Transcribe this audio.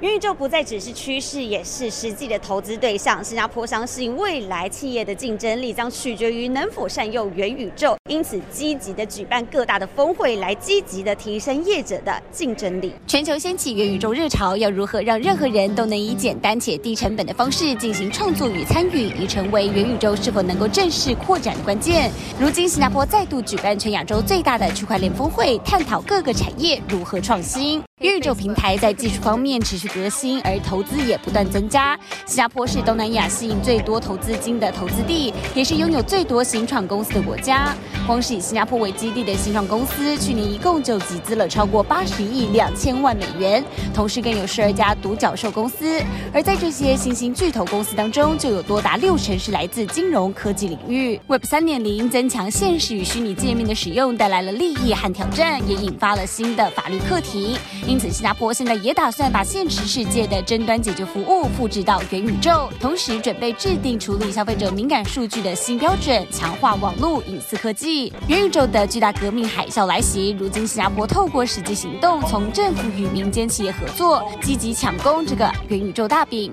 元宇宙不再只是趋势，也是实际的投资对象。新加坡相信未来企业的竞争力将取决于能否善用元宇宙，因此积极的举办各大的峰会，来积极的提升业者的竞争力。全球掀起元宇宙热潮，要如何让任何人都能以简单且低成本的方式进行创作与参与，已成为元宇宙是否能够正式扩展的关键。如今，新加坡再度举办全亚洲最大的区块链峰会，探讨各个产业如何创新。宇宙平台在技术方面持续革新，而投资也不断增加。新加坡是东南亚吸引最多投资金的投资地，也是拥有最多新创公司的国家。光是以新加坡为基地的新创公司，去年一共就集资了超过八十亿两千万美元，同时更有十二家独角兽公司。而在这些新兴巨头公司当中，就有多达六成是来自金融科技领域。Web 三点零增强现实与虚拟界面的使用，带来了利益和挑战，也引发了新的法律课题。因此，新加坡现在也打算把现实世界的争端解决服务复制到元宇宙，同时准备制定处理消费者敏感数据的新标准，强化网络隐私科技。元宇宙的巨大革命海啸来袭，如今新加坡透过实际行动，从政府与民间企业合作，积极抢攻这个元宇宙大饼，